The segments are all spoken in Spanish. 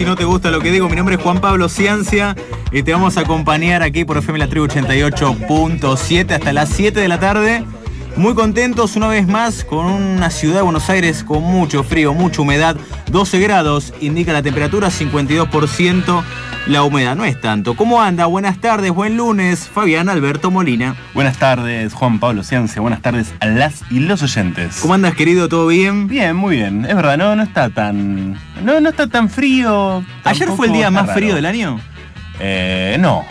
Si no te gusta lo que digo. Mi nombre es Juan Pablo Ciancia y te vamos a acompañar aquí por FM La Tribu 88.7 hasta las 7 de la tarde. Muy contentos una vez más con una ciudad de Buenos Aires con mucho frío, mucha humedad. 12 grados indica la temperatura, 52% la humedad. No es tanto. ¿Cómo anda? Buenas tardes, buen lunes. Fabián Alberto Molina. Buenas tardes, Juan Pablo Ciancia. Buenas tardes a las y los oyentes. ¿Cómo andas, querido? ¿Todo bien? Bien, muy bien. Es verdad, no, no está tan. No, no está tan frío. ¿Ayer fue el día más raro. frío del año? Eh, no.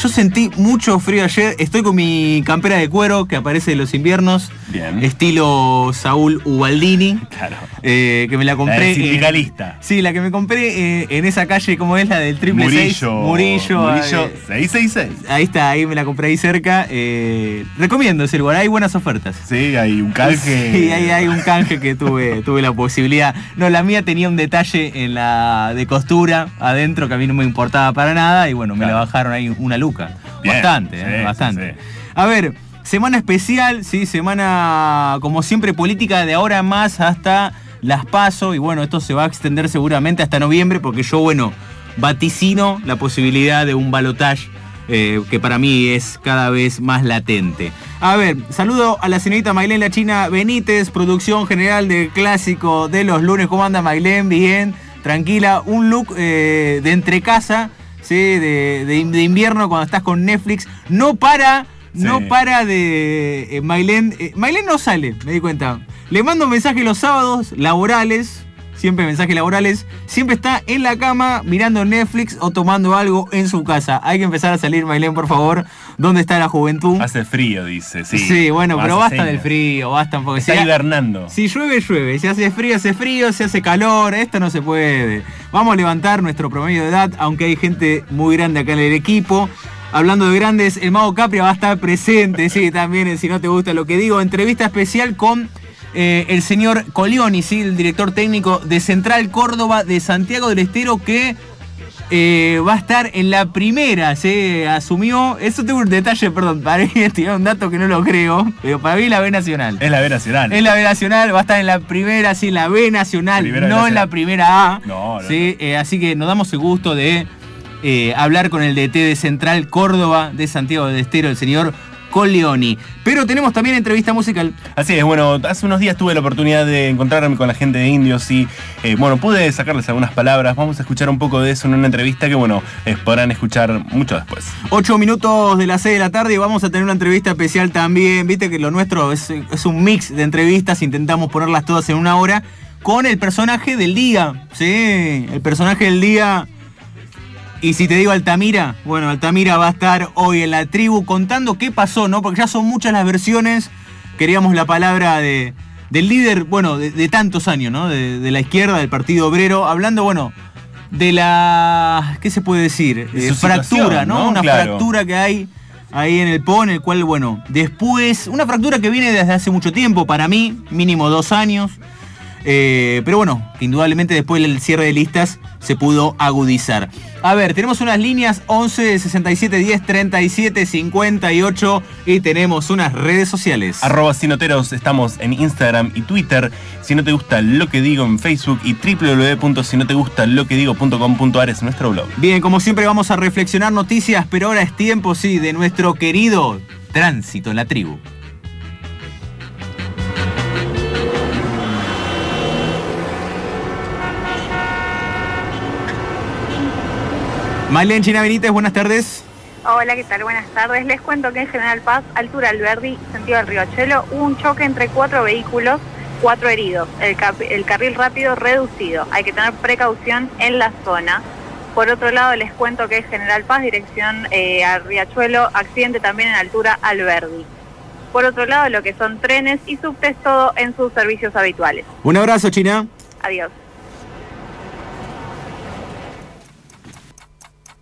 Yo sentí mucho frío ayer. Estoy con mi campera de cuero que aparece en los inviernos. Bien. Estilo Saúl Ubaldini. Claro. eh, que me la La compré. del en- sindicalista. sí, la que me compré eh, en esa calle, como es la del triple. Murillo. Murillo. Murillo eh, 666. ahí está, ahí me la compré ahí cerca. eh, recomiendo ese lugar, hay buenas ofertas. Sí, hay un canje. Sí, hay un canje que tuve, tuve la posibilidad. No, la mía tenía un detalle en la de costura adentro que a mí no me importaba para nada y bueno, me la bajaron ahí una luca. Bien, bastante, sí, eh, sí, bastante. sí. A ver, semana especial, sí, semana como siempre política de ahora más hasta las paso y bueno, esto se va a extender seguramente hasta noviembre porque yo, bueno, vaticino la posibilidad de un balotage eh, que para mí es cada vez más latente. A ver, saludo a la señorita Mailén La China Benítez, producción general del clásico de los lunes. ¿Cómo anda Mailén? Bien, tranquila. Un look eh, de entrecasa, ¿sí? de, de- de invierno cuando estás con Netflix. No para, no para de eh, Mailén. eh, Mailén no sale, me di cuenta. Le mando mensajes los sábados laborales. Siempre mensajes laborales. Siempre está en la cama mirando Netflix o tomando algo en su casa. Hay que empezar a salir, Mailén, por favor. ¿Dónde está la juventud? Hace frío, dice. Sí, Sí, bueno, pero basta señas. del frío, basta un poco. Está Si- hibernando. si llueve, llueve. Si hace frío, hace frío. Si hace calor, esto no se puede. Vamos a levantar nuestro promedio de edad, aunque hay gente muy grande acá en el equipo. Hablando de grandes, el Mago Capria va a estar presente, sí, también, si no te gusta lo que digo. Entrevista especial con eh, el señor Colioni, sí, el director técnico de Central Córdoba de Santiago del Estero, que eh, va a estar en la primera, se asumió. Eso tengo un detalle, perdón, para mí tirar un dato que no lo creo, pero para mí la B Nacional. Es la B Nacional. En la B Nacional, va a estar en la primera, sí, en la B Nacional, Primera B no en la primera A. No, no, Sí, eh, así que nos damos el gusto de eh, hablar con el DT de Central Córdoba de Santiago del Estero, el señor Coleoni. Pero tenemos también entrevista musical. Así es, bueno, hace unos días tuve la oportunidad de encontrarme con la gente de Indios y, eh, bueno, pude sacarles algunas palabras. Vamos a escuchar un poco de eso en una entrevista que, bueno, eh, podrán escuchar mucho después. 8 minutos de las 6 de la tarde y vamos a tener una entrevista especial también. Viste que lo nuestro es, es un mix de entrevistas, intentamos ponerlas todas en una hora con el personaje del día. Sí, el personaje del día. Y si te digo Altamira, bueno, Altamira va a estar hoy en la tribu contando qué pasó, ¿no? Porque ya son muchas las versiones. Queríamos la palabra de, del líder, bueno, de, de tantos años, ¿no? De, de la izquierda, del Partido Obrero, hablando, bueno, de la. ¿Qué se puede decir? De Eh, fractura, ¿no? ¿no? Una Claro. fractura que hay ahí en el PO, en el cual, bueno, después. Una fractura que viene desde hace mucho tiempo, para mí, mínimo dos años. Eh, pero bueno, indudablemente después del cierre de listas se pudo agudizar. A ver, tenemos unas líneas 11 67 10 37 58 y tenemos unas redes sociales. Arroba Sinoteros, estamos en Instagram y Twitter. Si no te gusta lo que digo en Facebook y www.sinotegustaloquedigo.com.ar es nuestro blog. Bien, como siempre vamos a reflexionar noticias, pero ahora es tiempo, sí, de nuestro querido tránsito en la tribu. Marlene China Benítez, buenas tardes. Hola, ¿qué tal? Buenas tardes. Les cuento que en General Paz, altura Alberdi, sentido del Riachuelo, hubo un choque entre cuatro vehículos, cuatro heridos. El, carril rápido reducido. Hay que tener precaución en la zona. Por otro lado, les cuento que en General Paz, dirección eh, a Riachuelo, accidente también en altura Alberdi. Por otro lado, lo que son trenes y subtes, todo en sus servicios habituales. Un abrazo, China. Adiós.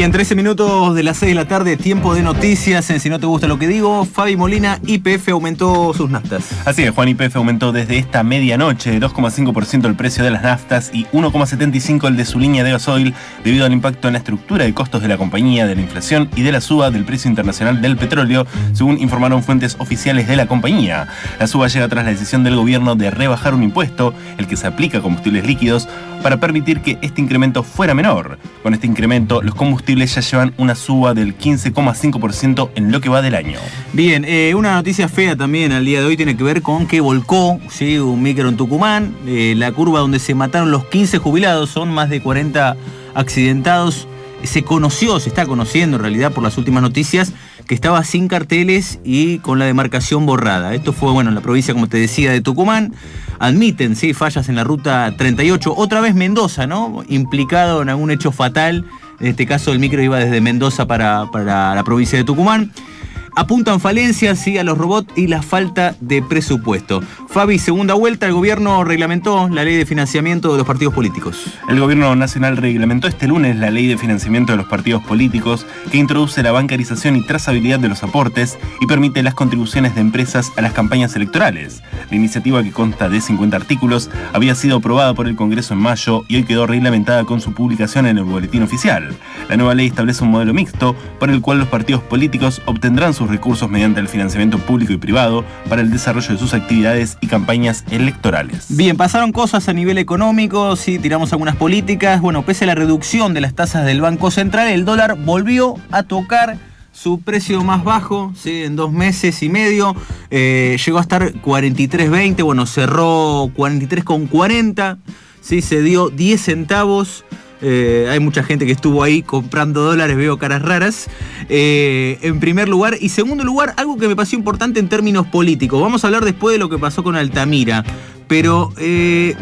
Bien, 13 minutos de las 6 de la tarde, tiempo de noticias. En Si no te gusta lo que digo, Fabi Molina, IPF aumentó sus naftas. Así es, Juan YPF aumentó desde esta medianoche de 2,5% el precio de las naftas y 1,75% el de su línea de gasoil debido al impacto en la estructura de costos de la compañía, de la inflación y de la suba del precio internacional del petróleo, según informaron fuentes oficiales de la compañía. La suba llega tras la decisión del gobierno de rebajar un impuesto, el que se aplica a combustibles líquidos, para permitir que este incremento fuera menor. Con este incremento, los combustibles ya llevan una suba del 15,5% en lo que va del año. Bien, eh, una noticia fea también al día de hoy tiene que ver con que volcó ¿sí? un micro en Tucumán. Eh, la curva donde se mataron los 15 jubilados, son más de 40 accidentados. Se conoció, se está conociendo en realidad por las últimas noticias, que estaba sin carteles y con la demarcación borrada. Esto fue, bueno, en la provincia, como te decía, de Tucumán. Admiten, sí, fallas en la ruta 38. Otra vez Mendoza, ¿no? Implicado en algún hecho fatal. En este caso, el micro iba desde Mendoza para, para la provincia de Tucumán. Apuntan falencias sí, a los robots y la falta de presupuesto. Fabi, segunda vuelta, el gobierno reglamentó la ley de financiamiento de los partidos políticos. El gobierno nacional reglamentó este lunes la ley de financiamiento de los partidos políticos que introduce la bancarización y trazabilidad de los aportes y permite las contribuciones de empresas a las campañas electorales. La iniciativa que consta de 50 artículos había sido aprobada por el Congreso en mayo y hoy quedó reglamentada con su publicación en el boletín oficial. La nueva ley establece un modelo mixto por el cual los partidos políticos obtendrán sus recursos mediante el financiamiento público y privado para el desarrollo de sus actividades y campañas electorales. Bien, pasaron cosas a nivel económico, sí, tiramos algunas políticas. Bueno, pese a la reducción de las tasas del Banco Central, el dólar volvió a tocar su precio más bajo, ¿sí? en dos meses y medio, eh, llegó a estar 43.20, bueno, cerró 43.40, ¿sí? se dio 10 centavos. Eh, hay mucha gente que estuvo ahí comprando dólares, veo caras raras. Eh, en primer lugar. Y segundo lugar, algo que me pareció importante en términos políticos. Vamos a hablar después de lo que pasó con Altamira. Pero eh,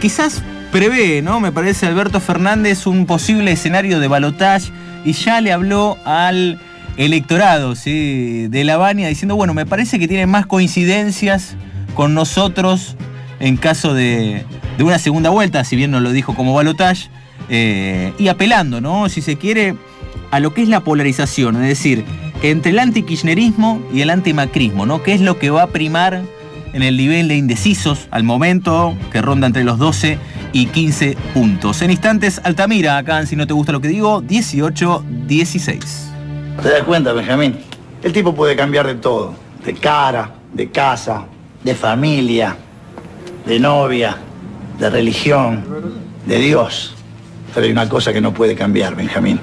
quizás prevé, ¿no? Me parece Alberto Fernández un posible escenario de balotaje. Y ya le habló al electorado de La Baña diciendo, bueno, me parece que tiene más coincidencias con nosotros en caso de, de una segunda vuelta, si bien no lo dijo como balotaje. Eh, y apelando, ¿no? Si se quiere, a lo que es la polarización, es decir, entre el anti-kirchnerismo y el anti-macrismo, ¿no? ¿Qué es lo que va a primar en el nivel de indecisos al momento, que ronda entre los 12 y 15 puntos? En instantes, Altamira, acá, si no te gusta lo que digo, 18-16. ¿Te das cuenta, Benjamín? El tipo puede cambiar de todo. De cara, de casa, de familia, de novia, de religión, de Dios. Pero hay una cosa que no puede cambiar, Benjamín.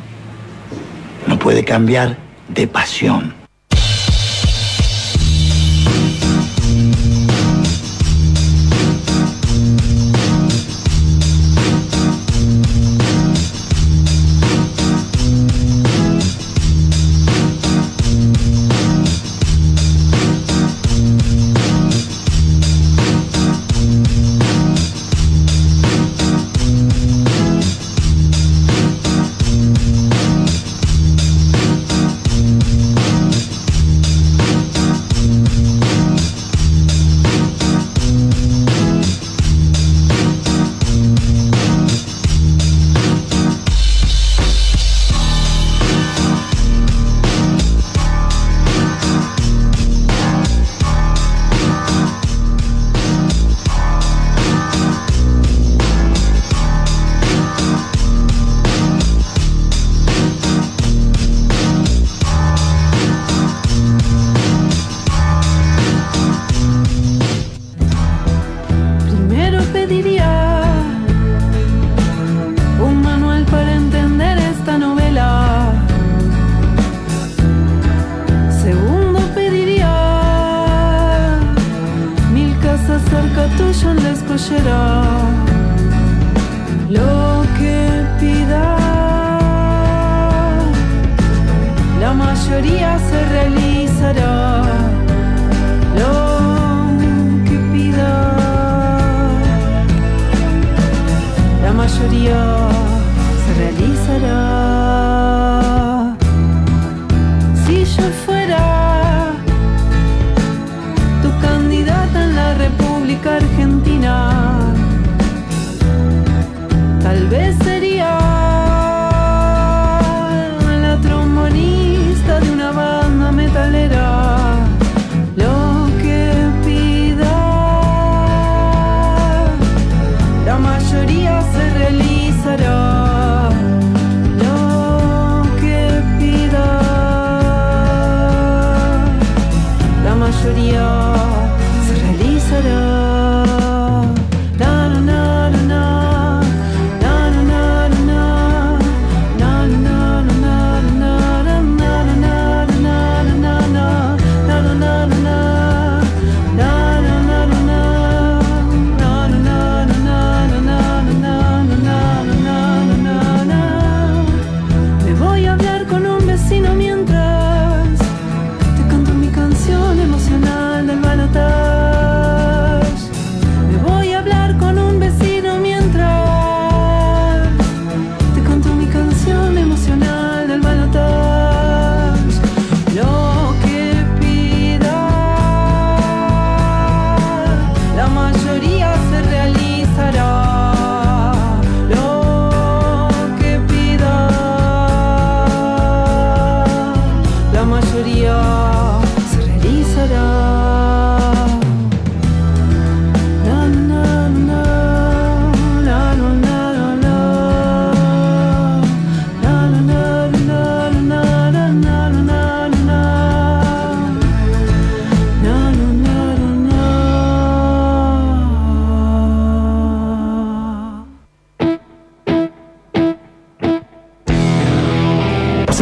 No puede cambiar de pasión.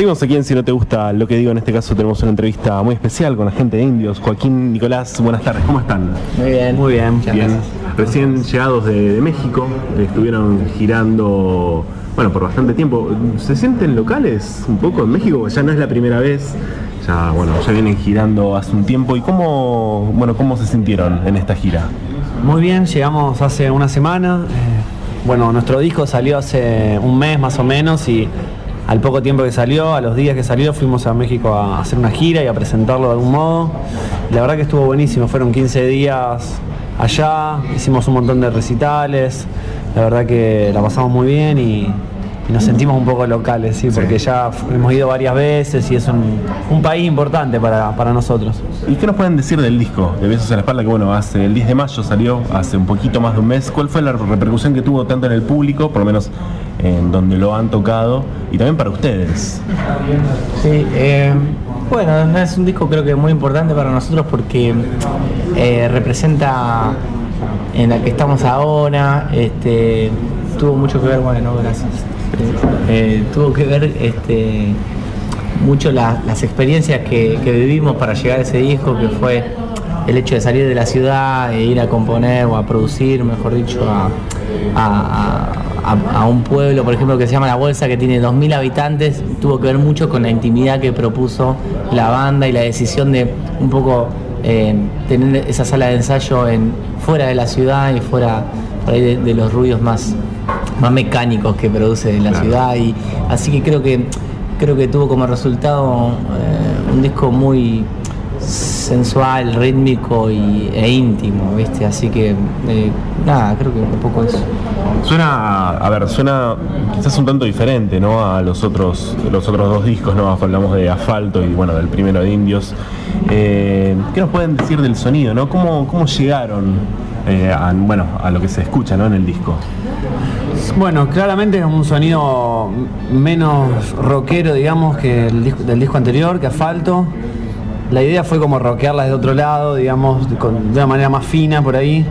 Seguimos aquí en Si no te gusta lo que digo, en este caso tenemos una entrevista muy especial con la gente de Indios. Joaquín, Nicolás, buenas tardes, ¿cómo están? Muy bien. Muy bien. Bien, recién llegados de, de México, estuvieron girando, bueno, por bastante tiempo. ¿Se sienten locales un poco en México? Ya no es la primera vez, ya, bueno, ya vienen girando hace un tiempo. ¿Y cómo, bueno, cómo se sintieron en esta gira? Muy bien, llegamos hace una semana. eh, bueno, nuestro disco salió hace un mes más o menos y al poco tiempo que salió, a los días que salió, fuimos a México a hacer una gira y a presentarlo de algún modo. La verdad que estuvo buenísimo, fueron 15 días allá, hicimos un montón de recitales, la verdad que la pasamos muy bien y, y nos sentimos un poco locales, sí, porque ya hemos ido varias veces y es un, un país importante para, para nosotros. ¿Y qué nos pueden decir del disco de Besos a la Espalda? Que bueno, hace el 10 de mayo salió, hace un poquito más de un mes. ¿Cuál fue la repercusión que tuvo tanto en el público, por lo menos en donde lo han tocado, y también para ustedes? Sí, eh, bueno, es un disco creo que muy importante para nosotros porque eh, representa en la que estamos ahora, este, tuvo mucho que ver, bueno, gracias. Eh, tuvo que ver este, mucho la- las experiencias que, vivimos para llegar a ese disco, que fue el hecho de salir de la ciudad e ir a componer o a producir, mejor dicho, a, un pueblo, por ejemplo, que se llama La Bolsa, que tiene 2.000 habitantes, tuvo que ver mucho con la intimidad que propuso la banda y la decisión de un poco eh, tener esa sala de ensayo en, fuera de la ciudad y fuera de los ruidos más, más mecánicos que produce la Claro. ciudad. Y, así que creo que creo que tuvo como resultado eh, un disco muy sensual, rítmico y, e íntimo, ¿viste? Así que eh, nada, creo que un poco eso. Suena, a ver, suena quizás un tanto diferente, ¿no? A los otros, los otros dos discos, ¿no? Hablamos de Asfalto y bueno, del primero de Indios. Eh, ¿Qué nos pueden decir del sonido, ¿no? ¿Cómo, cómo llegaron eh, a, bueno, a lo que se escucha, ¿no? En el disco. Bueno, claramente es un sonido menos rockero, digamos, que el disco, del disco anterior, que Asfalto. La idea fue como rockearla de otro lado, digamos, de, una manera más fina por ahí.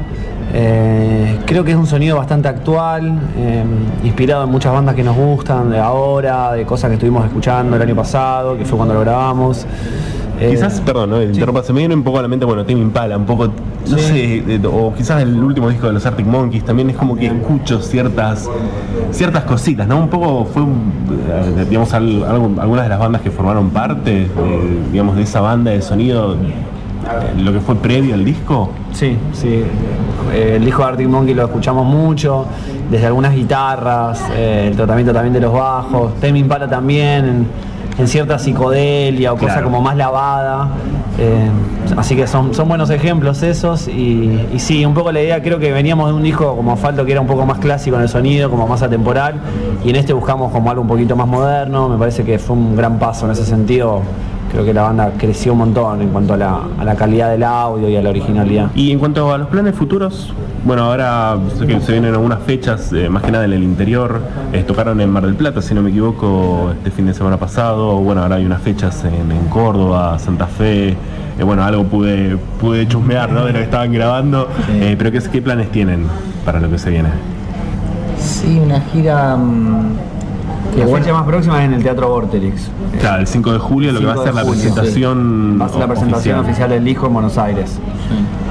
Eh, creo que es un sonido bastante actual, eh, inspirado en muchas bandas que nos gustan de ahora, de cosas que estuvimos escuchando el año pasado, que fue cuando lo grabamos. Eh, Quizás, perdón, ¿no? Interrumpa, se me viene un poco a la mente, bueno, Tim Impala, un poco, no Sí. sé, o quizás el último disco de los Arctic Monkeys, también es como que escucho ciertas ciertas cositas, ¿no? Un poco fue, eh, digamos, al- algo- algunas de las bandas que formaron parte, eh, digamos, de esa banda de sonido, lo que fue previo al disco. Sí, sí. El disco de Arctic Monkey lo escuchamos mucho, desde algunas guitarras, el tratamiento también de los bajos, Tame Impala también, en, cierta psicodelia o cosa como más lavada. Eh, así que son, son buenos ejemplos esos y, y sí, un poco la idea, creo que veníamos de un disco como Asfalto que era un poco más clásico en el sonido, como más atemporal y en este buscamos como algo un poquito más moderno, me parece que fue un gran paso en ese sentido. Creo que la banda creció un montón en cuanto a la, a la calidad del audio y a la originalidad. Y en cuanto a los planes futuros, bueno, ahora sé que se vienen algunas fechas, eh, más que nada en el interior. Eh, tocaron en Mar del Plata, si no me equivoco, este fin de semana pasado. Bueno, ahora hay unas fechas en, en Córdoba, Santa Fe. Eh, bueno, algo pude, pude chusmear ¿no? de lo que estaban grabando. Eh, pero ¿qué, ¿qué planes tienen para lo que se viene? Sí, una gira mm, La bueno, fecha más próxima es en el Teatro Vorterix. Claro, el 5 de julio lo que va a 5 ser la julio, presentación. Va a ser la presentación oficial. del disco en Buenos Aires.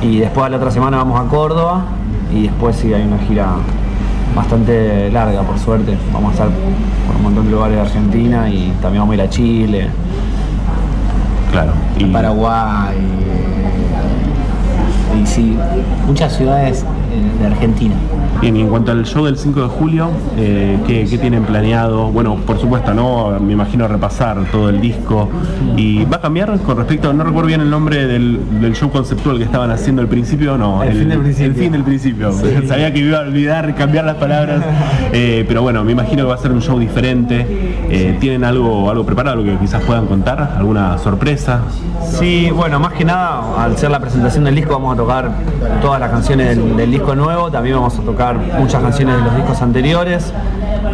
Y después a la otra semana vamos a Córdoba y después sí hay una gira bastante larga, por suerte. Vamos a estar por un montón de lugares de Argentina y también vamos a ir a Chile. Claro. Y, Paraguay. Y sí, muchas ciudades de Argentina. Bien, y en cuanto al show del 5 de julio, eh, ¿qué, qué tienen planeado? Bueno, por supuesto, ¿no? Me imagino repasar todo el disco. ¿Y va a cambiar con respecto, no recuerdo bien el nombre del, del show conceptual que estaban haciendo al principio? No, El fin del principio. El fin del principio. Sabía que iba a olvidar cambiar las palabras. Eh, pero bueno, me imagino que va a ser un show diferente. Eh, ¿Tienen algo, algo preparado que quizás puedan contar? ¿Alguna sorpresa? Sí, bueno, más que nada, al ser la presentación del disco, vamos a tocar todas las canciones del, del disco nuevo, también vamos a tocar muchas canciones de los discos anteriores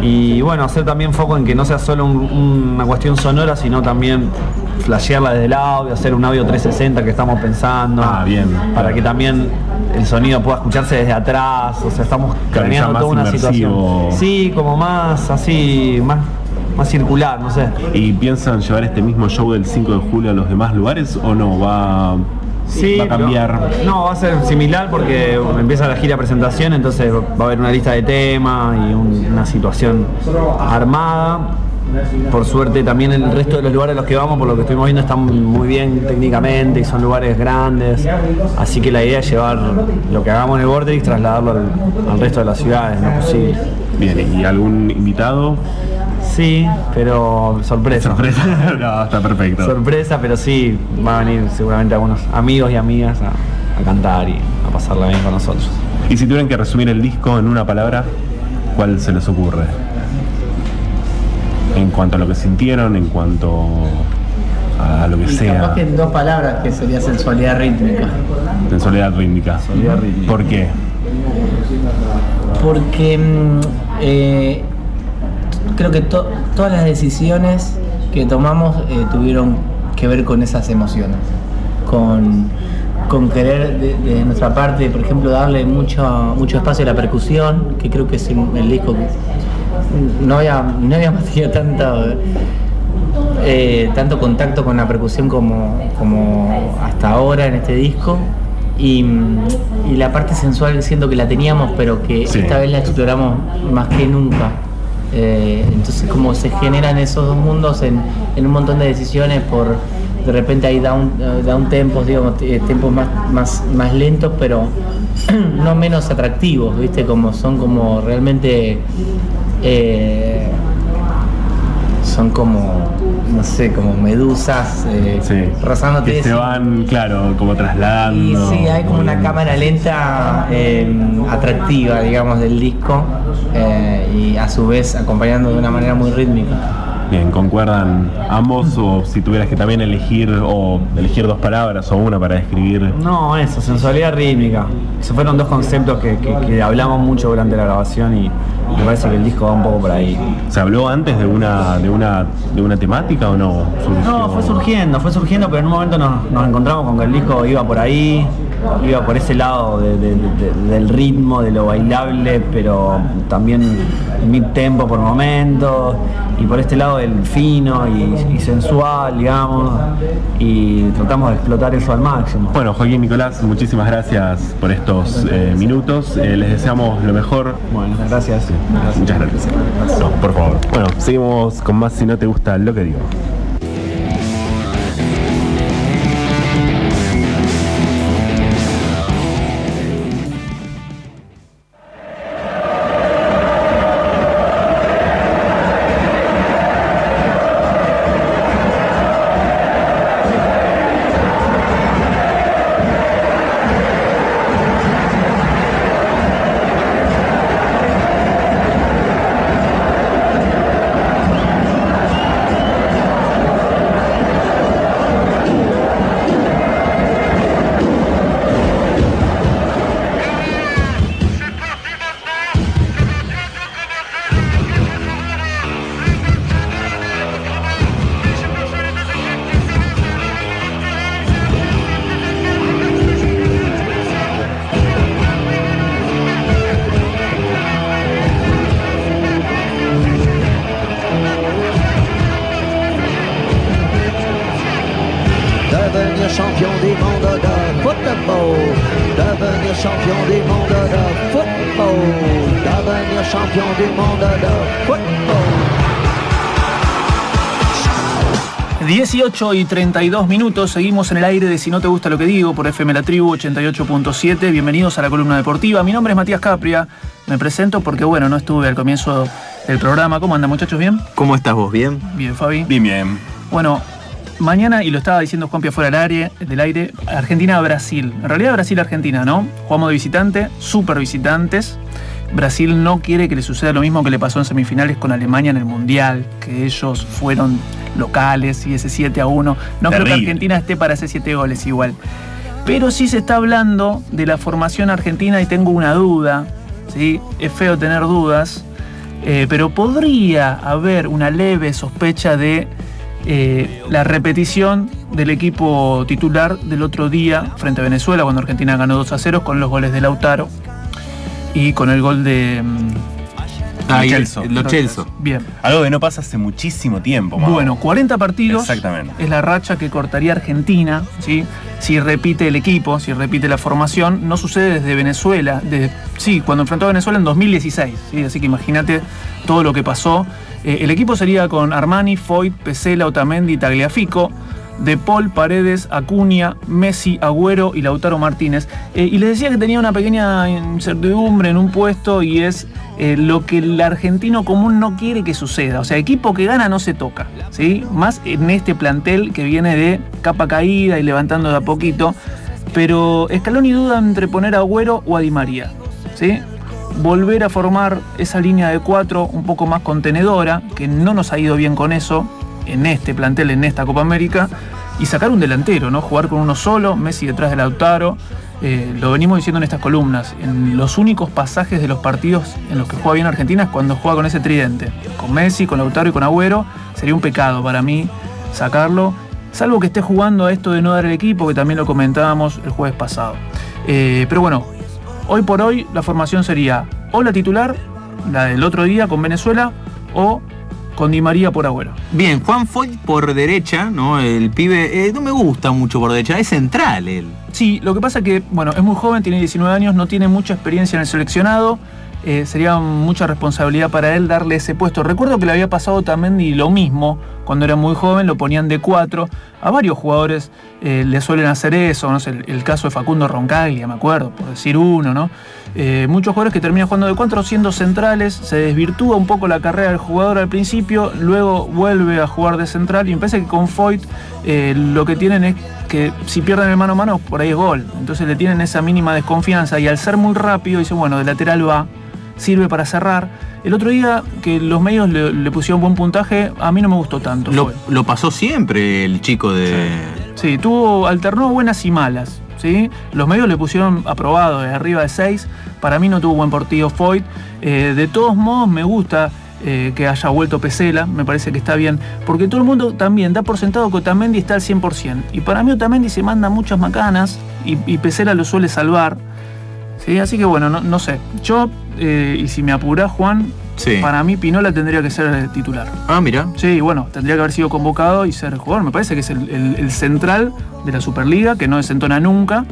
y bueno, hacer también foco en que no sea solo un- una cuestión sonora, sino también flashearla desde el audio, hacer un audio 360 que estamos pensando, Ah, bien. para que también el sonido pueda escucharse desde atrás, o sea, estamos planeando toda una inmersivo. situación. Sí, como más así, más, más circular, no sé. ¿Y piensan llevar este mismo show del 5 de julio a los demás lugares o no? ¿Va, Sí, va a cambiar? no, va a ser similar porque empieza la gira presentación, entonces va a haber una lista de temas y un- una situación armada. Por suerte también el resto de los lugares a los que vamos, por lo que estuvimos viendo, están muy bien técnicamente y son lugares grandes. Así que la idea es llevar lo que hagamos en el Vortex, trasladarlo al, al resto de las ciudades, no es posible. Bien, ¿y algún invitado? Sí, pero sorpresa. Sorpresa. no, está perfecto. Sorpresa, pero sí, van a venir seguramente algunos amigos y amigas a, a cantar y a pasarla bien con nosotros. Y si tuvieran que resumir el disco en una palabra, ¿cuál se les ocurre? En cuanto a lo que sintieron, en cuanto a lo que Y sea, capaz que en dos palabras que sería sensualidad rítmica. sensualidad rítmica. ¿Por qué? Porque mm, eh, creo que to- todas las decisiones que tomamos eh, tuvieron que ver con esas emociones, con, con querer de, de nuestra parte, por ejemplo, darle mucho, mucho espacio a la percusión, que creo que es el, disco que no había, no habíamos tenido tanto, eh, tanto contacto con la percusión como, como hasta ahora en este disco. Y, y la parte sensual siento que la teníamos, pero que Sí. esta vez la exploramos más que nunca. Eh, entonces como se generan esos dos mundos en, un montón de decisiones por de repente hay down, eh, down tempos, digamos, eh, tempos más, más, más lentos, pero no menos atractivos, ¿viste? Como son como realmente son como no sé, como medusas eh, Sí. rozándote. Que se van, claro, como Y trasladando. sí, hay como una cámara lenta eh, atractiva, digamos, del disco eh, y a su vez acompañando de una manera muy rítmica. Bien, ¿concuerdan ambos o si tuvieras que también elegir o elegir dos palabras o una para describir? No, eso, sensualidad rítmica. Esos fueron dos conceptos que, que- que hablamos mucho durante la grabación y me parece que el disco va un poco por ahí. ¿Se habló antes de una de una de una temática o no? Surgió- No, fue surgiendo, fue surgiendo, pero en un momento nos, nos encontramos con que el disco iba por ahí, iba por ese lado de- de- de- del ritmo, de lo bailable, pero también mid tempo por momentos, y por este lado del fino y, y sensual, digamos, y tratamos de explotar eso al máximo. Bueno, Joaquín Nicolás, muchísimas gracias por estos eh, minutos. Eh, les deseamos lo mejor. Bueno, gracias. Muchas gracias. No, por favor. Bueno, seguimos con más si no te gusta lo que digo. De football. Devenir champion des mondes de football. Devenir champion du monde de football. 18 y 32 minutos, seguimos en el aire de Si no te gusta lo que digo por FM La Tribu 88.7. Bienvenidos a la columna deportiva. Mi nombre es Matías Capria. Me presento porque, bueno, no estuve al comienzo del programa. ¿Cómo andan, muchachos? ¿Bien? ¿Cómo estás vos? ¿Bien? Bien, Fabi. Bien, bien. Bueno, mañana, y lo estaba diciendo Juanpi afuera del aire, del aire Argentina-Brasil. En realidad, Brasil-Argentina, ¿no? Jugamos de visitante, súper visitantes. Brasil no quiere que le suceda lo mismo que le pasó en semifinales con Alemania en el Mundial, que ellos fueron locales y ese 7 a 1. No creo que. Argentina esté para ese 7 goles igual. Pero sí se está hablando de la formación argentina y tengo una duda, ¿sí? Es feo tener dudas, eh, pero podría haber una leve sospecha de eh, la repetición del equipo titular del otro día frente a Venezuela, cuando Argentina ganó 2 a 0 con los goles de Lautaro y con el gol de... mm, Ah, Chelsea. Lo Chelsea. Bien. Algo que no pasa hace muchísimo tiempo. Bueno, 40 partidos Exactamente. es la racha que cortaría Argentina, ¿sí? Si repite el equipo, si repite la formación, no sucede desde Venezuela, sí, cuando enfrentó a Venezuela en 2016, ¿sí? Así que imagínate todo lo que pasó. Eh, el equipo sería con Armani, Foyt, Pesela, Otamendi, Tagliafico, De Paul, Paredes, Acuña, Messi, Agüero y Lautaro Martínez. Eh, y les decía que tenía una pequeña incertidumbre en un puesto y es eh, lo que el argentino común no quiere que suceda. O sea, equipo que gana no se toca, ¿sí? Más en este plantel que viene de capa caída y levantando de a poquito. Pero Scaloni duda entre poner a Agüero o a Di María, ¿sí? Volver a formar esa línea de cuatro un poco más contenedora, que no nos ha ido bien con eso en este plantel, en esta Copa América, y sacar un delantero, ¿no? Jugar con uno solo, Messi detrás de Lautaro. Eh, lo venimos diciendo en estas columnas. En los únicos pasajes de los partidos en los que juega bien Argentina es cuando juega con ese tridente. Con Messi, con Lautaro y con Agüero. Sería un pecado para mí sacarlo. Salvo que esté jugando a esto de no dar el equipo, que también lo comentábamos el jueves pasado. Eh, pero bueno, hoy por hoy la formación sería o la titular, la del otro día con Venezuela, o con Di María por Agüero. Bien, Juan Foyt por derecha, ¿no? El pibe, eh, no me gusta mucho por derecha, es central él. Sí, lo que pasa que, bueno, es muy joven, tiene 19 años, no tiene mucha experiencia en el seleccionado. Eh, sería mucha responsabilidad para él darle ese puesto. Recuerdo que le había pasado también y lo mismo, cuando era muy joven lo ponían de 4. A varios jugadores eh, le suelen hacer eso, no sé, el, caso de Facundo Roncaglia, me acuerdo, por decir uno, ¿no? Eh, muchos jugadores que terminan jugando de 4 siendo centrales, se desvirtúa un poco la carrera del jugador al principio, luego vuelve a jugar de central y me parece que con Foyt lo que tienen es que si pierden el mano a mano, por ahí es gol. Entonces le tienen esa mínima desconfianza y al ser muy rápido, dicen, bueno, de lateral va, sirve para cerrar. El otro día que los medios le, le pusieron buen puntaje, a mí no me gustó tanto. Lo pasó siempre el chico de. Sí, tuvo, alternó buenas y malas. ¿sí? Los medios le pusieron aprobado de arriba de 6. Para mí no tuvo buen partido Foyt. Eh, de todos modos, me gusta eh, que haya vuelto Pesela. Me parece que está bien. Porque todo el mundo también da por sentado que Otamendi está al 100%. Y para mí Otamendi se manda muchas macanas y, y Pesela lo suele salvar. ¿Sí? Así que bueno, no, no sé. Yo, eh, y si me apurás, Juan, Sí. para mí Pinola tendría que ser titular. Ah, mira. Sí, bueno, tendría que haber sido convocado y ser jugador. Me parece que es el, el- el central de la Superliga, que no desentona nunca,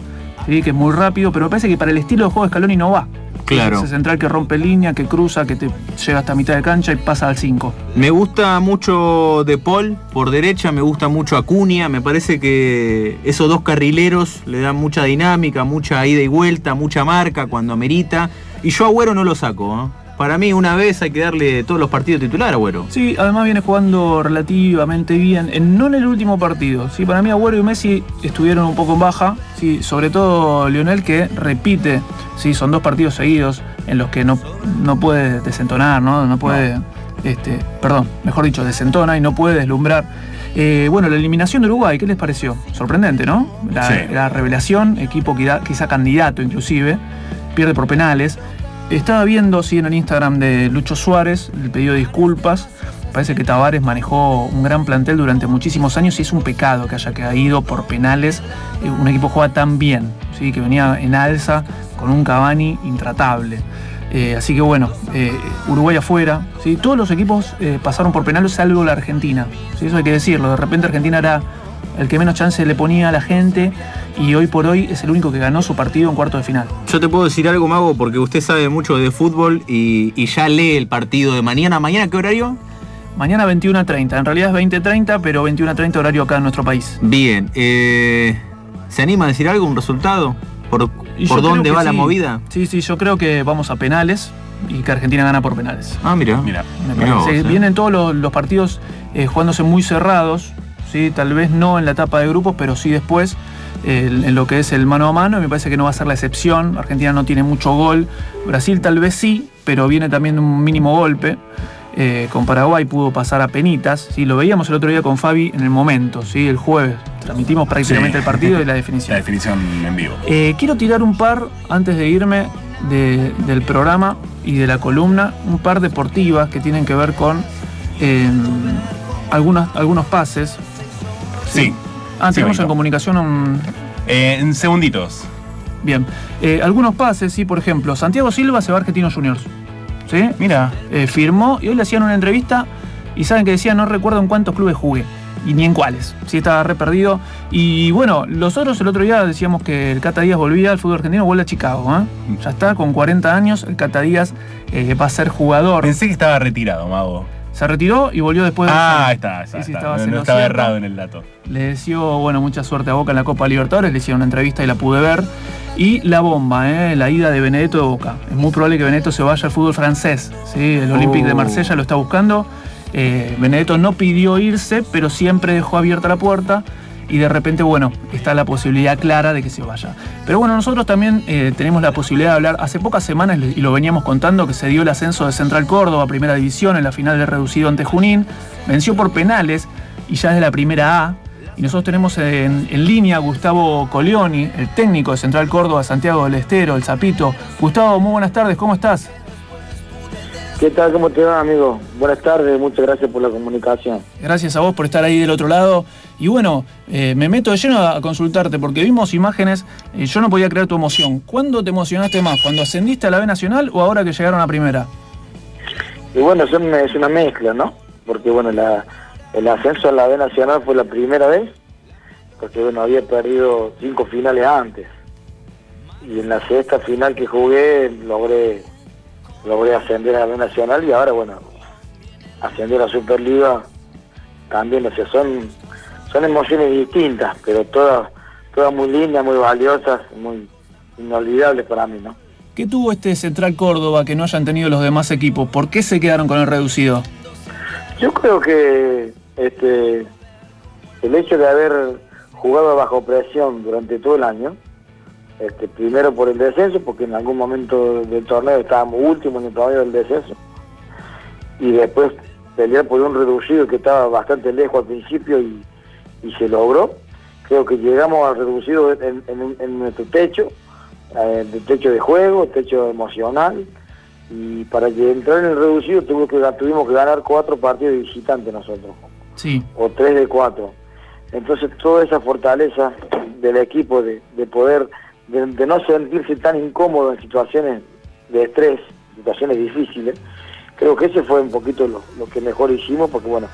¿sí? que es muy rápido, pero me parece que para el estilo de juego de Scaloni no va. Claro. Ese central que rompe línea, que cruza, que te llega hasta mitad de cancha y pasa al 5. Me gusta mucho De Paul por derecha, me gusta mucho Acuña, me parece que esos dos carrileros le dan mucha dinámica, mucha ida y vuelta, mucha marca cuando amerita. Y yo a Agüero no lo saco. ¿eh? Para mí una vez hay que darle todos los partidos titular Agüero. Sí, además viene jugando relativamente bien, en- no en el último partido. Sí, para mí Agüero y Messi estuvieron un poco en baja, sí, sobre todo Lionel que repite, sí, son dos partidos seguidos en los que no, no puede desentonar, ¿no? No puede, Este, perdón, mejor dicho, desentona y no puede deslumbrar. Eh, bueno, la eliminación de Uruguay, ¿qué les pareció? Sorprendente, ¿no? La, Sí. la revelación, equipo que da- quizá candidato inclusive, pierde por penales. Estaba viendo, sí, en el Instagram de Lucho Suárez, el pedido de disculpas. Parece que Tavares manejó un gran plantel durante muchísimos años y es un pecado que haya caído por penales. Eh, Un equipo juega tan bien, ¿sí? que venía en alza con un Cavani intratable. Eh, así que bueno, eh, Uruguay afuera. ¿sí? Todos los equipos pasaron por penales salvo la Argentina. ¿sí? Eso hay que decirlo. De repente Argentina era el que menos chance le ponía a la gente y hoy por hoy es el único que ganó su partido en cuarto de final. Yo te puedo decir algo, Mago, porque usted sabe mucho de fútbol y, y ya lee el partido de mañana. ¿Mañana qué horario? Mañana 21 a 30. En realidad es 20 a 30, pero 21 a 30 horario acá en nuestro país. Bien, eh, ¿se anima a decir algo, un resultado? ¿Por, por dónde va la movida? Sí, sí, yo creo que vamos a penales y que Argentina gana por penales. Ah, mira. Mira. Me Mirá vos, eh. Vienen todos los, los partidos eh, jugándose muy cerrados, ¿sí? tal vez no en la etapa de grupos, pero sí después en lo que es el mano a mano. Y me parece que no va a ser la excepción. Argentina no tiene mucho gol. Brasil tal vez sí, pero viene también de un mínimo golpe. Eh, con Paraguay pudo pasar a penitas. ¿sí? Lo veíamos el otro día con Fabi en el momento, ¿sí? el jueves. Transmitimos prácticamente Sí. el partido y la La definición. definición en vivo. Eh, quiero tirar un par, antes de irme de- del programa y de la columna, un par deportivas que tienen que ver con eh, algunos pases. Sí. Ah, tenemos en comunicación un... Eh, en segunditos. Bien. Eh, algunos pases, sí, por ejemplo, Santiago Silva se va a Argentinos Juniors. ¿Sí? Mira. Eh, firmó y hoy le hacían una entrevista y saben que decía, no recuerdo en cuántos clubes jugué. Y ni en cuáles. Sí, estaba re perdido. Y bueno, nosotros el otro día decíamos que el Cata Díaz volvía al fútbol argentino, vuelve a Chicago. ¿eh? Ya está, con 40 años, el Cata Díaz eh, va a ser jugador. Pensé que estaba retirado, Mago. Se retiró y volvió después de. Ah, ahí está, está, Sí, está. estabas No, no estaba cierto. errado en el dato. Le deseó, bueno, mucha suerte a Boca en la Copa Libertadores, le hicieron una entrevista y la pude ver. Y la bomba, ¿eh? la ida de Benedetto de Boca. Es muy probable que Benedetto se vaya al fútbol francés. ¿sí? El Olympique de Oh. Marsella lo está buscando. Eh, Benedetto no pidió irse, pero siempre dejó abierta la puerta. Y de repente, bueno, está la posibilidad clara de que se vaya. Pero bueno, nosotros también eh, tenemos la posibilidad de hablar. Hace pocas semanas, y lo veníamos contando, que se dio el ascenso de Central Córdoba, a primera división, en la final de reducido ante Junín. Venció por penales y ya es de la primera A. Y nosotros tenemos en, en línea a Gustavo Coleoni, el técnico de Central Córdoba, Santiago del Estero, el Zapito. Gustavo, muy buenas tardes, ¿cómo estás? ¿Qué tal? ¿Cómo te va, amigo? Buenas tardes, muchas gracias por la comunicación. Gracias a vos por estar ahí del otro lado. Y bueno, eh, me meto de lleno a consultarte porque vimos imágenes y yo no podía creer tu emoción. ¿Cuándo te emocionaste más? ¿Cuando ascendiste a la B Nacional o ahora que llegaron a primera? Y bueno, es una mezcla, ¿no? Porque bueno, la- el ascenso a la B Nacional fue la primera vez, porque bueno, había perdido cinco finales antes. Y en la sexta final que jugué logré, logré ascender a la Nacional y ahora bueno, ascender a la Superliga también, o sea, son, son emociones distintas, pero todas, todas muy lindas, muy valiosas, muy inolvidables para mí, ¿no? ¿Qué tuvo este Central Córdoba que no hayan tenido los demás equipos? ¿Por qué se quedaron con el reducido? Yo creo que este el hecho de haber jugado bajo presión durante todo el año, este, primero por el descenso, porque en algún momento del torneo estábamos últimos en el promedio del descenso, y después pelear por un reducido que estaba bastante lejos al principio y, y se logró. Creo que llegamos al reducido en, en- en nuestro techo, eh, de techo de juego, techo emocional, y para que entrar en el reducido tuvimos que, tuvimos que ganar cuatro partidos de visitante nosotros, Sí. o tres de cuatro. Entonces toda esa fortaleza del equipo de, de poder, de, de no sentirse tan incómodo en situaciones de estrés, situaciones difíciles, creo que ese fue un poquito lo, lo que mejor hicimos, porque bueno,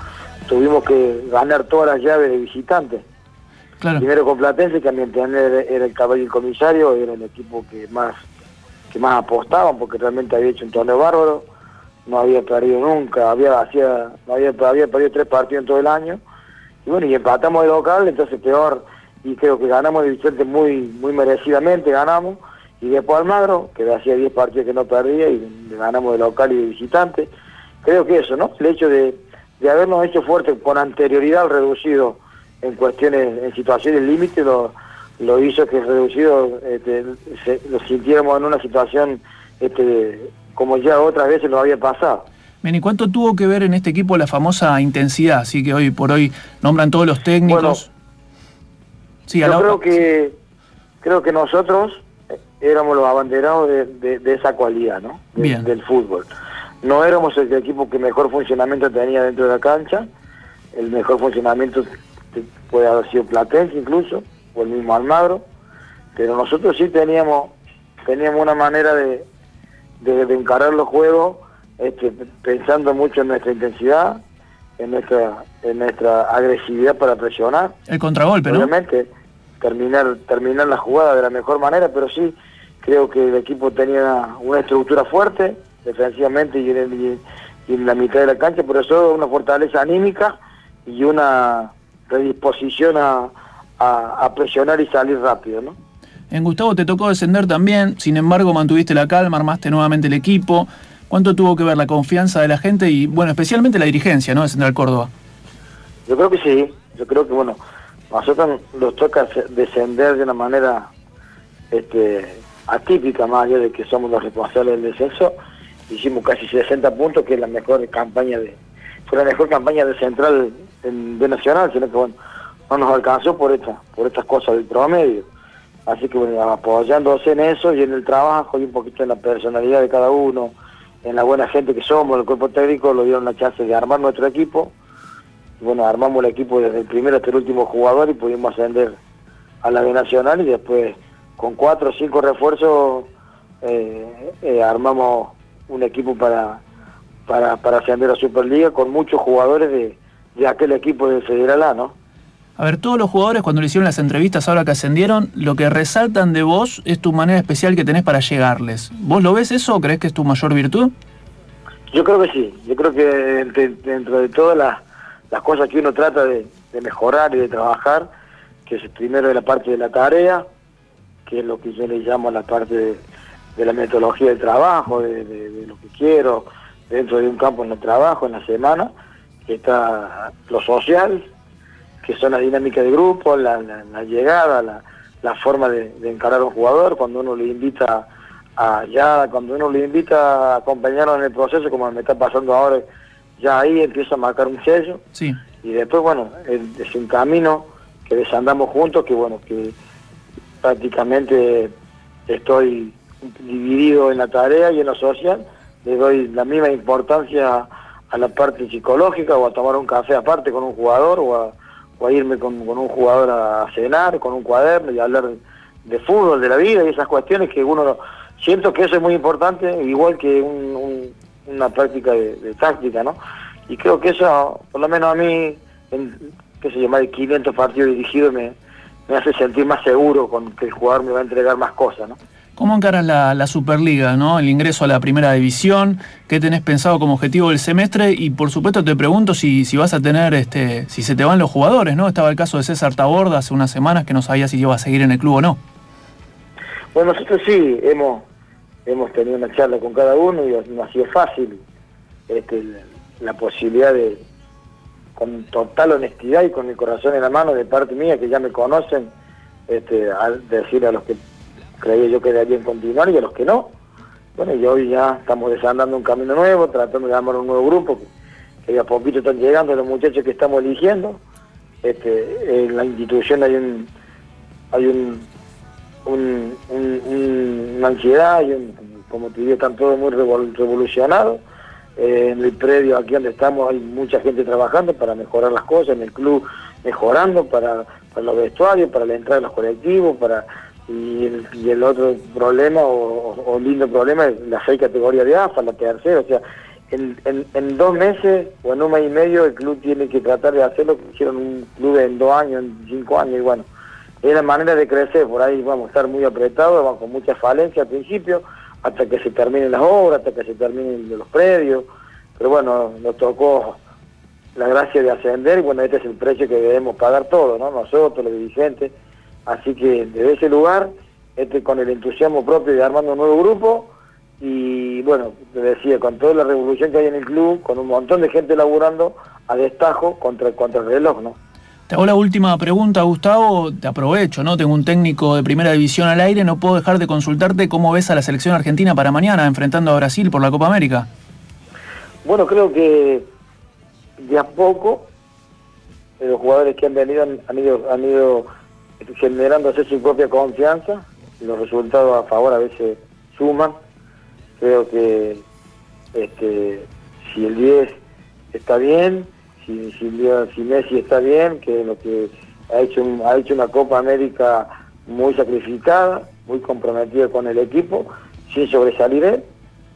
tuvimos que ganar todas las llaves de visitante. Claro. Primero con Platense, que a mi entender era el caballo y el comisario, era el equipo que más que más apostaban, porque realmente había hecho un torneo bárbaro, no había perdido nunca, había hacía, no había, había perdido tres partidos en todo el año, y bueno, y empatamos de local, entonces peor, y creo que ganamos de Vicente muy, muy merecidamente, ganamos, y después Almagro, que hacía 10 partidos que no perdía, y ganamos de local y de visitante, creo que eso, ¿no? El hecho de, de habernos hecho fuerte con anterioridad al reducido en cuestiones, en situaciones límite, lo, lo hizo que el reducido este, se- lo sintiéramos en una situación este, como ya otras veces lo había pasado. ¿y cuánto tuvo que ver en este equipo la famosa intensidad? Así que hoy por hoy nombran todos los técnicos. Sí, Yo creo que creo que nosotros éramos los abanderados de, de- de esa cualidad, ¿no? De- Bien. Del fútbol. No éramos el equipo que mejor funcionamiento tenía dentro de la cancha. El mejor funcionamiento puede haber sido Platense incluso, o el mismo Almagro. Pero nosotros sí teníamos teníamos una manera de, de, encarar los juegos este, pensando mucho en nuestra intensidad, en nuestra, en nuestra agresividad para presionar el contragolpe, ¿no? Terminar terminar la jugada de la mejor manera pero sí creo que el equipo tenía una estructura fuerte defensivamente y en, el- y- en la mitad de la cancha, por eso una fortaleza anímica y una predisposición a, a- a presionar y salir rápido, ¿no? En Gustavo te tocó descender también, sin embargo mantuviste la calma, armaste nuevamente el equipo. ¿Cuánto tuvo que ver la confianza de la gente y, bueno, especialmente la dirigencia, ¿no? De Central Córdoba. Yo creo que sí, yo creo que bueno, nosotros nos toca descender de una manera este, atípica, más allá de que somos los responsables del descenso, hicimos casi 60 puntos, que es la mejor campaña de, fue la mejor campaña de central en, de Nacional, sino que bueno, no nos alcanzó por esta, por estas cosas del promedio. Así que bueno, apoyándose en eso y en el trabajo y un poquito en la personalidad de cada uno, en la buena gente que somos, el cuerpo técnico, lo dieron la chance de armar nuestro equipo. Bueno, armamos el equipo desde el primero hasta el último jugador y pudimos ascender a la B Nacional y después con cuatro o cinco refuerzos eh, eh, armamos un equipo para, para, para ascender a Superliga con muchos jugadores de, de aquel equipo de Federal A, ¿no? A ver, todos los jugadores cuando le hicieron las entrevistas ahora que ascendieron, lo que resaltan de vos es tu manera especial que tenés para llegarles. ¿Vos lo ves eso o crees que es tu mayor virtud? Yo creo que sí, yo creo que dentro de todas las, las cosas que uno trata de, mejorar y de trabajar, que es primero de la parte de la tarea, que es lo que yo le llamo la parte de, la metodología del trabajo, de, lo que quiero dentro de un campo en el trabajo, en la semana, que está lo social, que son la dinámica de grupo, la, llegada, la, la forma de, de encarar a un jugador, cuando uno le invita a ya, cuando uno le invita a acompañarlo en el proceso, como me está pasando ahora, ya ahí empieza a marcar un sello Sí. y después bueno es un camino que desandamos juntos que bueno que prácticamente estoy dividido en la tarea y en lo social le doy la misma importancia a la parte psicológica o a tomar un café aparte con un jugador o a, o a irme con, con un jugador a cenar con un cuaderno y hablar de, de fútbol de la vida y esas cuestiones que uno siento que eso es muy importante igual que un- un- una práctica de, de táctica no y creo que eso, por lo menos a mí, en, qué sé yo, más de 500 partidos dirigidos me, me hace sentir más seguro con que el jugador me va a entregar más cosas, ¿no? ¿Cómo encaras la, la Superliga, ¿no? el ingreso a la primera división? ¿Qué tenés pensado como objetivo del semestre? Y por supuesto te pregunto si, si vas a tener, este, si se te van los jugadores, ¿no? Estaba el caso de César Taborda hace unas semanas que no sabía si iba a seguir en el club o no. Bueno, nosotros sí, hemos, hemos tenido una charla con cada uno y no ha sido fácil este, la, posibilidad de, con total honestidad y con el corazón en la mano de parte mía, que ya me conocen, este, decir a los que creía yo que debían continuar y a los que no. Bueno, y hoy ya estamos desandando un camino nuevo, tratando de armar un nuevo grupo, que, que a poquito están llegando los muchachos que estamos eligiendo. Este, en la institución hay un hay un, un- un- un- una ansiedad, y un, como te digo, están todos muy revol- revolucionados. Eh, en el predio aquí donde estamos hay mucha gente trabajando para mejorar las cosas, en el club mejorando para, para los vestuarios, para la entrada de los colectivos, para y el, y el otro problema o, o- lindo problema es las seis categorías de AFA, la tercera, o sea, en, en, en dos meses o en un mes y medio el club tiene que tratar de hacer lo que hicieron un club en dos años, en cinco años, y bueno, es la manera de crecer, por ahí vamos a estar muy apretados, vamos con mucha falencia al principio, hasta que se terminen las obras, hasta que se terminen los predios, pero bueno, nos tocó la gracia de ascender y bueno, este es el precio que debemos pagar todos, ¿no? Nosotros, los dirigentes, así que desde ese lugar, este con el entusiasmo propio de armando un nuevo grupo y bueno, te decía, con toda la revolución que hay en el club, con un montón de gente laburando a destajo contra, contra el reloj, ¿no? Te hago la última pregunta, Gustavo. Te aprovecho, ¿no? Tengo un técnico de primera división al aire. No puedo dejar de consultarte cómo ves a la selección argentina para mañana, enfrentando a Brasil por la Copa América. Bueno, creo que de a poco eh, los jugadores que han venido han, ido, han ido generándose su propia confianza. Los resultados a favor a veces suman. Creo que este, si el 10 está bien, si, si, Messi está bien, que lo que ha hecho, ha hecho una Copa América muy sacrificada, muy comprometida con el equipo, sin sobresalir él,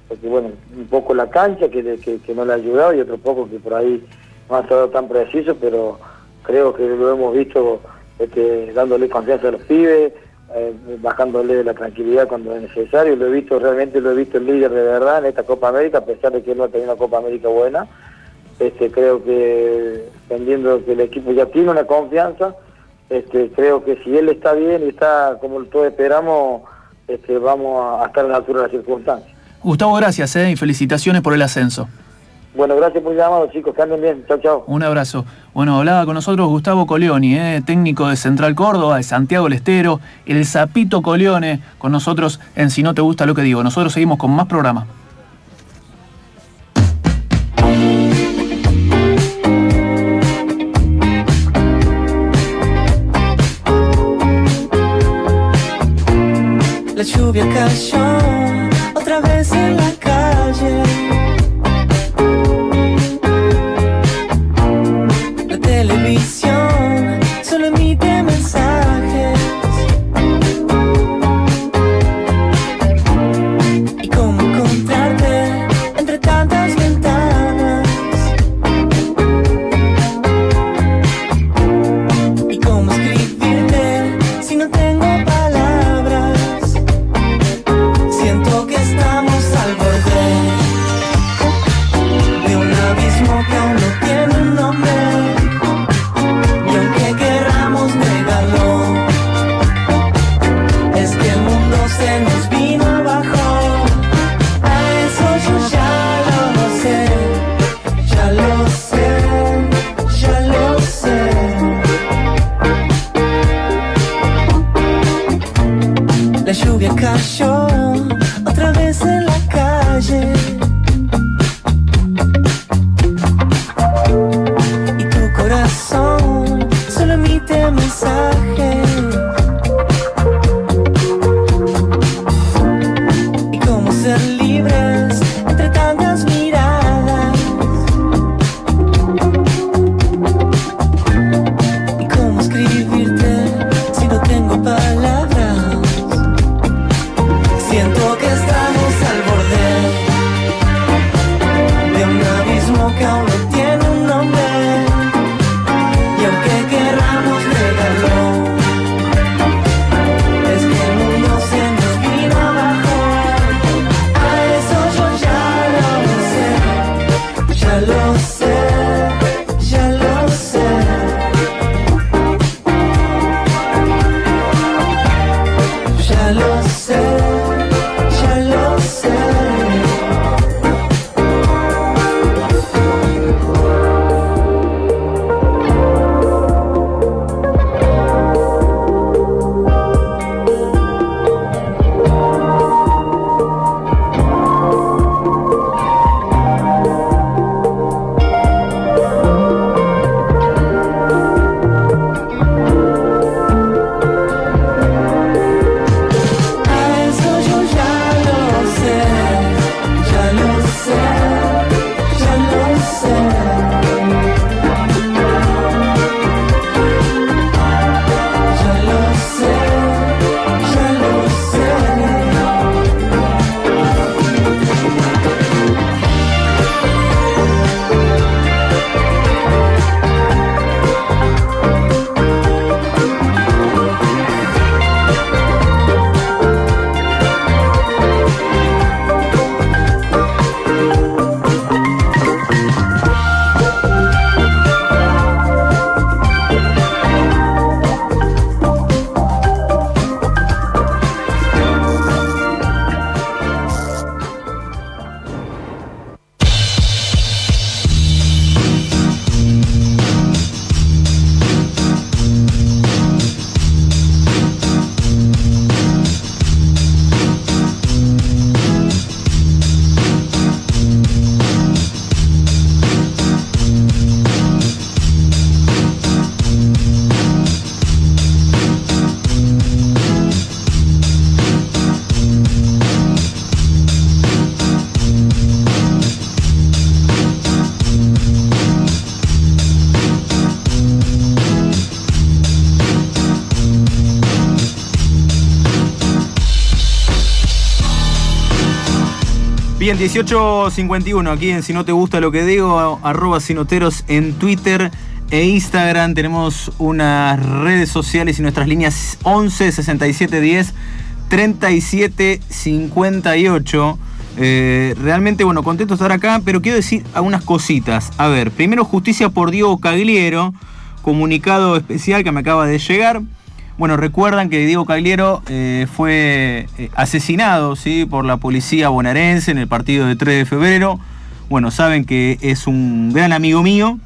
porque bueno, un poco la cancha que, que, no le ha ayudado y otro poco que por ahí no ha estado tan preciso, pero creo que lo hemos visto este, dándole confianza a los pibes, eh, bajándole la tranquilidad cuando es necesario, lo he visto realmente, lo he visto el líder de verdad en esta Copa América, a pesar de que él no ha tenido una Copa América buena, este, creo que entendiendo que el equipo ya tiene una confianza, este, creo que si él está bien y está como todos esperamos, este, vamos a, estar a la altura de las circunstancias. Gustavo, gracias eh, y felicitaciones por el ascenso. Bueno, gracias por llamado, chicos. Que anden bien. Chao, chao. Un abrazo. Bueno, hablaba con nosotros Gustavo Coleoni, eh, técnico de Central Córdoba, de Santiago del Estero, el Zapito Coleone, con nosotros en Si No Te Gusta Lo Que Digo. Nosotros seguimos con más programas. La lluvia cayó otra vez en la calle. Bien, 1851, aquí en Si No Te Gusta Lo Que Digo, arroba Sinoteros en Twitter e Instagram. Tenemos unas redes sociales y nuestras líneas 11 67 10 37 58. Realmente, bueno, contento de estar acá, pero quiero decir algunas cositas. A ver, primero, justicia por Diego Cagliero, comunicado especial que me acaba de llegar. Bueno, recuerdan que Diego Cagliero eh, fue eh, asesinado ¿sí? por la policía bonaerense en el partido de 3 de febrero. Bueno, saben que es un gran amigo mío.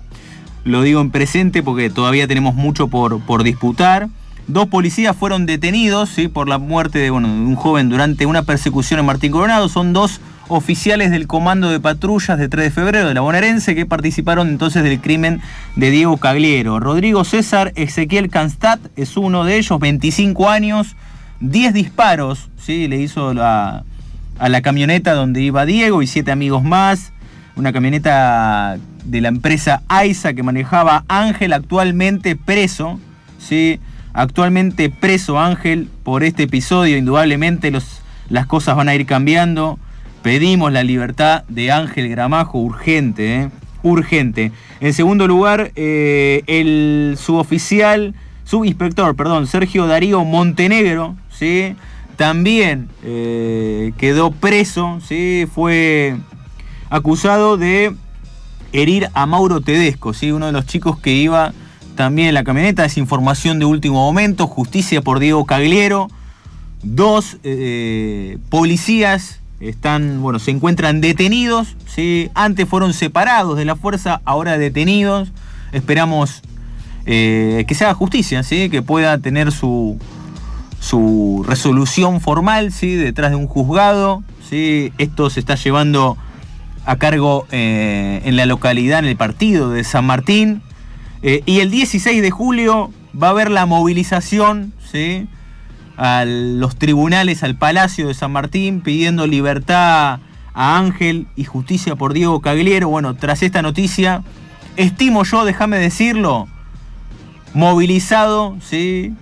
Lo digo en presente porque todavía tenemos mucho por, por disputar. Dos policías fueron detenidos ¿sí? por la muerte de, bueno, de un joven durante una persecución en Martín Coronado. Son dos oficiales del Comando de Patrullas de 3 de febrero de la bonaerense que participaron entonces del crimen de Diego Cagliero. Rodrigo César Ezequiel Canstat es uno de ellos, 25 años, 10 disparos, ¿sí? le hizo a la camioneta donde iba Diego y siete amigos más. Una camioneta de la empresa AISA que manejaba Ángel, actualmente preso. ¿sí? Actualmente preso Ángel por este episodio. Indudablemente los, las cosas van a ir cambiando. Pedimos la libertad de Ángel Gramajo urgente, ¿eh? urgente. En segundo lugar, eh, el suboficial, subinspector, perdón, Sergio Darío Montenegro, ¿sí? también eh, quedó preso, ¿sí? fue acusado de herir a Mauro Tedesco, ¿sí? uno de los chicos que iba también en la camioneta. Es información de último momento, justicia por Diego Cagliero. Dos policías están, bueno, se encuentran detenidos, ¿sí? antes fueron separados de la fuerza, ahora detenidos. Esperamos eh, que se haga justicia, ¿sí? que pueda tener su, su resolución formal ¿sí? detrás de un juzgado. ¿sí? Esto se está llevando a cargo eh, en la localidad, en el partido de San Martín. Eh, y el 16 de julio va a haber la movilización ¿sí? A los tribunales, al Palacio de San Martín, pidiendo libertad a Ángel y justicia por Diego Cagliero. Bueno, tras esta noticia, estimo yo, déjame decirlo, movilizado ¿sí?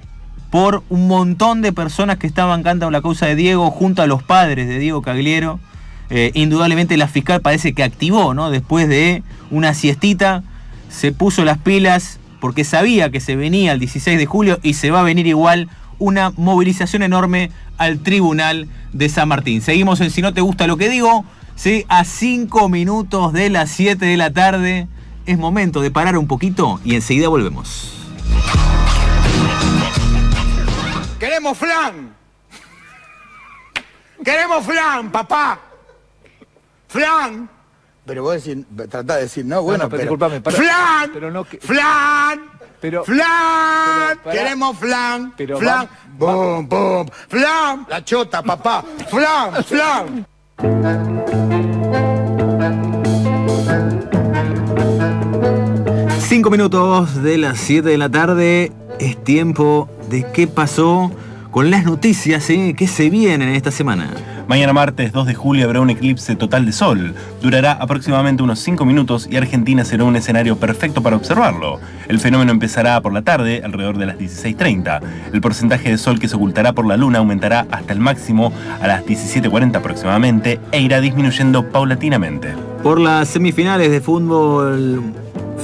por un montón de personas que estaban cantando la causa de Diego junto a los padres de Diego Cagliero. Eh, indudablemente la fiscal parece que activó, ¿no? Después de una siestita, se puso las pilas porque sabía que se venía el 16 de julio y se va a venir igual una movilización enorme al tribunal de San Martín. Seguimos en Si no te gusta lo que digo, ¿sí? a 5 minutos de las 7 de la tarde. Es momento de parar un poquito y enseguida volvemos. Queremos flan. Queremos flan, papá. Flan. Pero vos decís, tratá de decir, no, bueno, no, pero pero, disculpame, para- Flan. Pero no que- Flan. Pero- Flan. pero. Queremos flan. Pero flan. Boom, boom. Flan. La chota, papá. Flan, flan. Cinco minutos de las 7 de la tarde. Es tiempo de qué pasó con las noticias ¿sí? que se vienen esta semana. Mañana martes 2 de julio habrá un eclipse total de sol. Durará aproximadamente unos 5 minutos y Argentina será un escenario perfecto para observarlo. El fenómeno empezará por la tarde, alrededor de las 16.30. El porcentaje de sol que se ocultará por la luna aumentará hasta el máximo a las 17.40 aproximadamente e irá disminuyendo paulatinamente. Por las semifinales de fútbol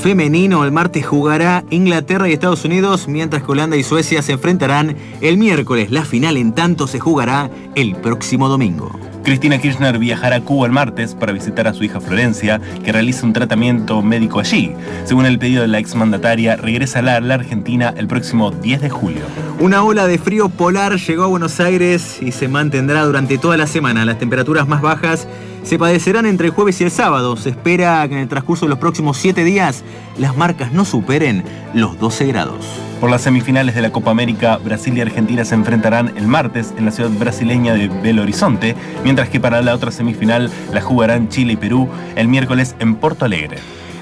femenino, el martes jugará Inglaterra y Estados Unidos, mientras que Holanda y Suecia se enfrentarán el miércoles. La final en tanto se jugará el próximo domingo. Cristina Kirchner viajará a Cuba el martes para visitar a su hija Florencia, que realiza un tratamiento médico allí. Según el pedido de la exmandataria, regresará a la Argentina el próximo 10 de julio. Una ola de frío polar llegó a Buenos Aires y se mantendrá durante toda la semana. Las temperaturas más bajas se padecerán entre el jueves y el sábado. Se espera que en el transcurso de los próximos 7 días las marcas no superen los 12 grados. Por las semifinales de la Copa América, Brasil y Argentina se enfrentarán el martes en la ciudad brasileña de Belo Horizonte, mientras que para la otra semifinal la jugarán Chile y Perú el miércoles en Porto Alegre.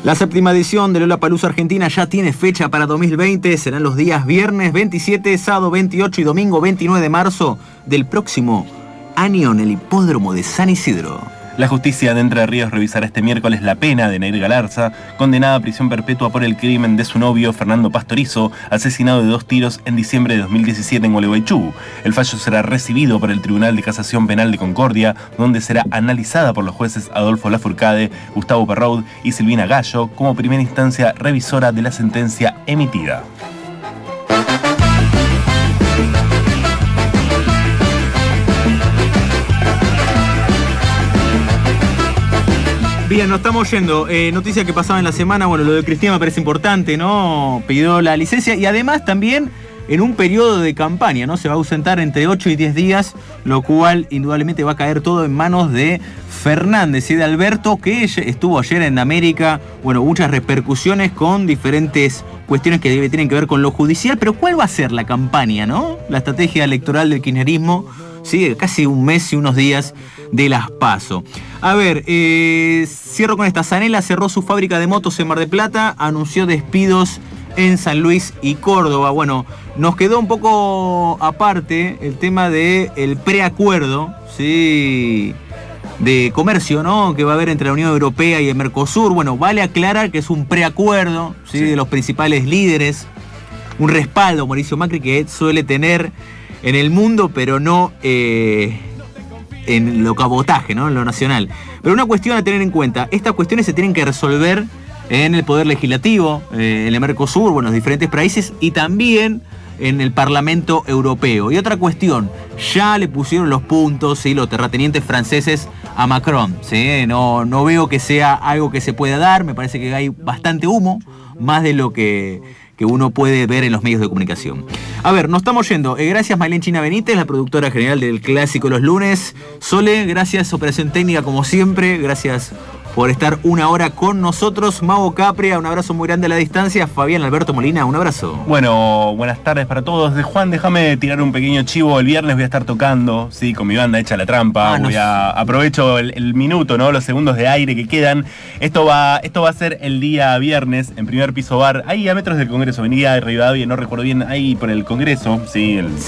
La séptima edición de Lola Palusa Argentina ya tiene fecha para 2020. Serán los días viernes 27, sábado 28 y domingo 29 de marzo del próximo año en el hipódromo de San Isidro. La justicia de Entre Ríos revisará este miércoles la pena de Nair Galarza, condenada a prisión perpetua por el crimen de su novio Fernando Pastorizo, asesinado de dos tiros en diciembre de 2017 en Gualeguaychú. El fallo será recibido por el Tribunal de Casación Penal de Concordia, donde será analizada por los jueces Adolfo Lafourcade, Gustavo Perraud y Silvina Gallo como primera instancia revisora de la sentencia emitida. Bien, nos estamos yendo. Eh, noticia que pasaba en la semana, bueno, lo de Cristina me parece importante, ¿no? Pidió la licencia y además también en un periodo de campaña, ¿no? Se va a ausentar entre 8 y 10 días, lo cual indudablemente va a caer todo en manos de Fernández y de Alberto, que estuvo ayer en América, bueno, muchas repercusiones con diferentes cuestiones que tienen que ver con lo judicial, pero ¿cuál va a ser la campaña, ¿no? La estrategia electoral del kirchnerismo, sí, casi un mes y unos días de las PASO. A ver, eh, cierro con esta. Zanela cerró su fábrica de motos en Mar de Plata, anunció despidos en San Luis y Córdoba. Bueno, nos quedó un poco aparte el tema del el preacuerdo, ¿sí? de comercio, ¿no? Que va a haber entre la Unión Europea y el Mercosur. Bueno, vale aclarar que es un preacuerdo, ¿sí? De los principales líderes. Un respaldo, Mauricio Macri, que suele tener en el mundo, pero no eh, en lo cabotaje, ¿no? En lo nacional. Pero una cuestión a tener en cuenta, estas cuestiones se tienen que resolver en el Poder Legislativo, eh, en el Mercosur, bueno, los diferentes países y también en el Parlamento Europeo. Y otra cuestión, ya le pusieron los puntos, ¿sí? los terratenientes franceses a Macron. ¿sí? No, no veo que sea algo que se pueda dar, me parece que hay bastante humo, más de lo que, que uno puede ver en los medios de comunicación. A ver, nos estamos yendo. Eh, gracias Maylén China Benítez, la productora general del Clásico Los Lunes. Sole, gracias Operación Técnica como siempre. Gracias por estar una hora con nosotros. Mago Capria, un abrazo muy grande a la distancia. Fabián Alberto Molina, un abrazo. Bueno, buenas tardes para todos. De Juan, déjame tirar un pequeño chivo. El viernes voy a estar tocando, sí, con mi banda Hecha la Trampa. Ah, voy a aprovecho el, el minuto, ¿no? Los segundos de aire que quedan. Esto va, esto va a ser el día viernes en primer piso bar. Ahí a metros del Congreso, Avenida de Rivadavia, no recuerdo bien, ahí por el Congreso, sí, el,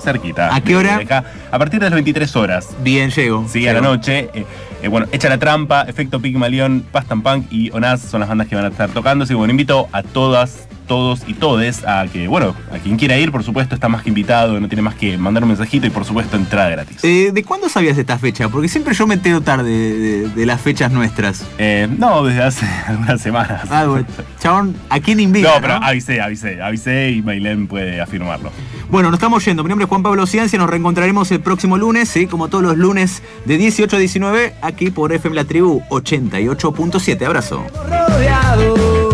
cerquita. ¿A qué hora? acá. a partir de las 23 horas. Bien, llego. Sí, a la noche. Eh, eh, bueno, Echa la Trampa, Efecto Pigmalión, Pastan Punk y Onaz son las bandas que van a estar tocando. Así que bueno, invito a todas, todos y todes a que, bueno, a quien quiera ir, por supuesto, está más que invitado, no tiene más que mandar un mensajito y por supuesto entrada gratis. Eh, ¿De cuándo sabías esta fecha? Porque siempre yo me entero tarde de, de- de las fechas nuestras. Eh, no, desde hace algunas semanas. Ah, bueno, chabón, ¿a quién invita? no, pero no? avisé, avisé, avisé y Mailén puede afirmarlo. Bueno, nos estamos yendo. Mi nombre es Juan Pablo Ciencia. Nos reencontraremos el próximo lunes, ¿sí? como todos los lunes de 18 a 19, aquí por FM La Tribu 88.7. Abrazo. rodeado